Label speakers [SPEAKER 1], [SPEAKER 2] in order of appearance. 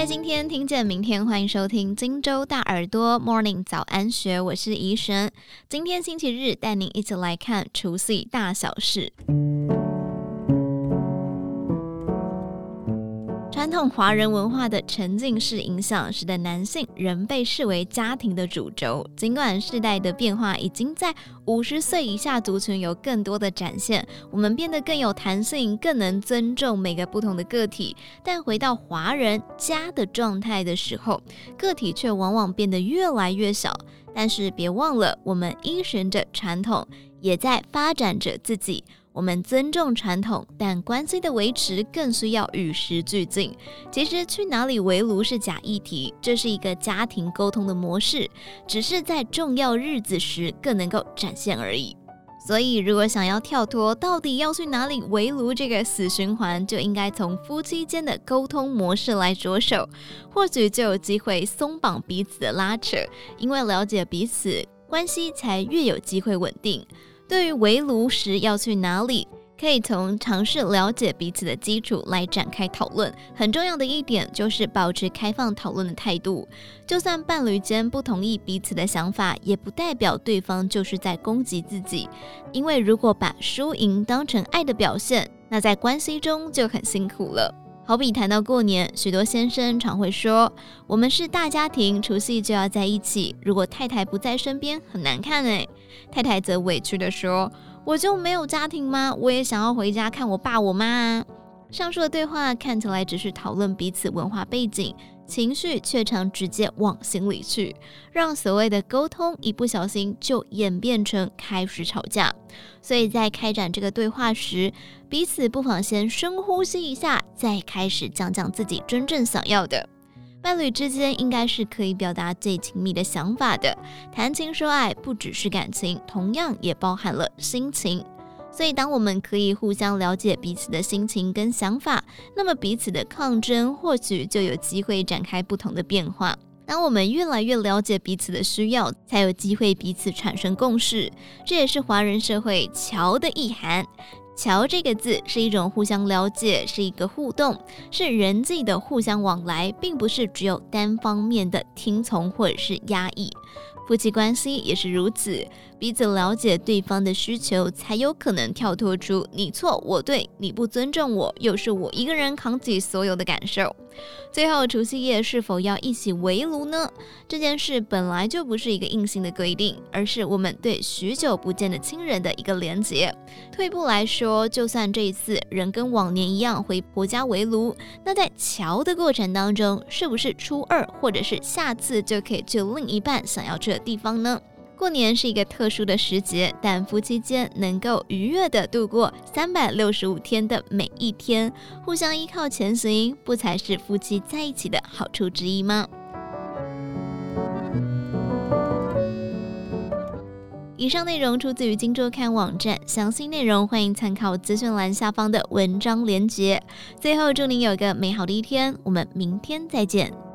[SPEAKER 1] 在今天听见明天，欢迎收听荆州大耳朵 Morning 早安学，我是怡神。今天星期日，带您一起来看除夕大小事。传统华人文化的沉浸式影响，使得男性仍被视为家庭的主轴。尽管世代的变化已经在五十岁以下族群有更多的展现，我们变得更有弹性，更能尊重每个不同的个体。但回到华人家的状态的时候，个体却往往变得越来越小。但是别忘了，我们依循着传统，也在发展着自己。我们尊重传统，但关系的维持更需要与时俱进。其实去哪里围炉是假议题，这是一个家庭沟通的模式，只是在重要日子时更能够展现而已。所以，如果想要跳脱到底要去哪里围炉这个死循环，就应该从夫妻间的沟通模式来着手，或许就有机会松绑彼此的拉扯，因为了解彼此，关系才越有机会稳定。对于围炉时要去哪里，可以从尝试了解彼此的基础来展开讨论。很重要的一点就是保持开放讨论的态度。就算伴侣间不同意彼此的想法，也不代表对方就是在攻击自己。因为如果把输赢当成爱的表现，那在关系中就很辛苦了。好比谈到过年，许多先生常会说：“我们是大家庭，除夕就要在一起。如果太太不在身边，很难看诶。”太太则委屈地说：“我就没有家庭吗？我也想要回家看我爸我妈啊。”上述的对话看起来只是讨论彼此文化背景。情绪却常直接往心里去，让所谓的沟通一不小心就演变成开始吵架。所以在开展这个对话时，彼此不妨先深呼吸一下，再开始讲讲自己真正想要的。伴侣之间应该是可以表达最亲密的想法的，谈情说爱不只是感情，同样也包含了心情。所以，当我们可以互相了解彼此的心情跟想法，那么彼此的抗争或许就有机会展开不同的变化。当我们越来越了解彼此的需要，才有机会彼此产生共识。这也是华人社会“桥”的意涵。“桥”这个字是一种互相了解，是一个互动，是人际的互相往来，并不是只有单方面的听从或者是压抑。夫妻关系也是如此，彼此了解对方的需求，才有可能跳脱出你错我对，你不尊重我，又是我一个人扛起所有的感受。最后，除夕夜是否要一起围炉呢？这件事本来就不是一个硬性的规定，而是我们对许久不见的亲人的一个连结。退步来说，就算这一次人跟往年一样回婆家围炉，那在乔的过程当中，是不是初二或者是下次就可以去另一半想要去的地方呢？过年是一个特殊的时节，但夫妻间能够愉悦地度过三百六十五天的每一天，互相依靠前行，不才是夫妻在一起的好处之一吗？以上内容出自于金周刊网站，详细内容欢迎参考资讯栏下方的文章连结。最后，祝您有个美好的一天，我们明天再见。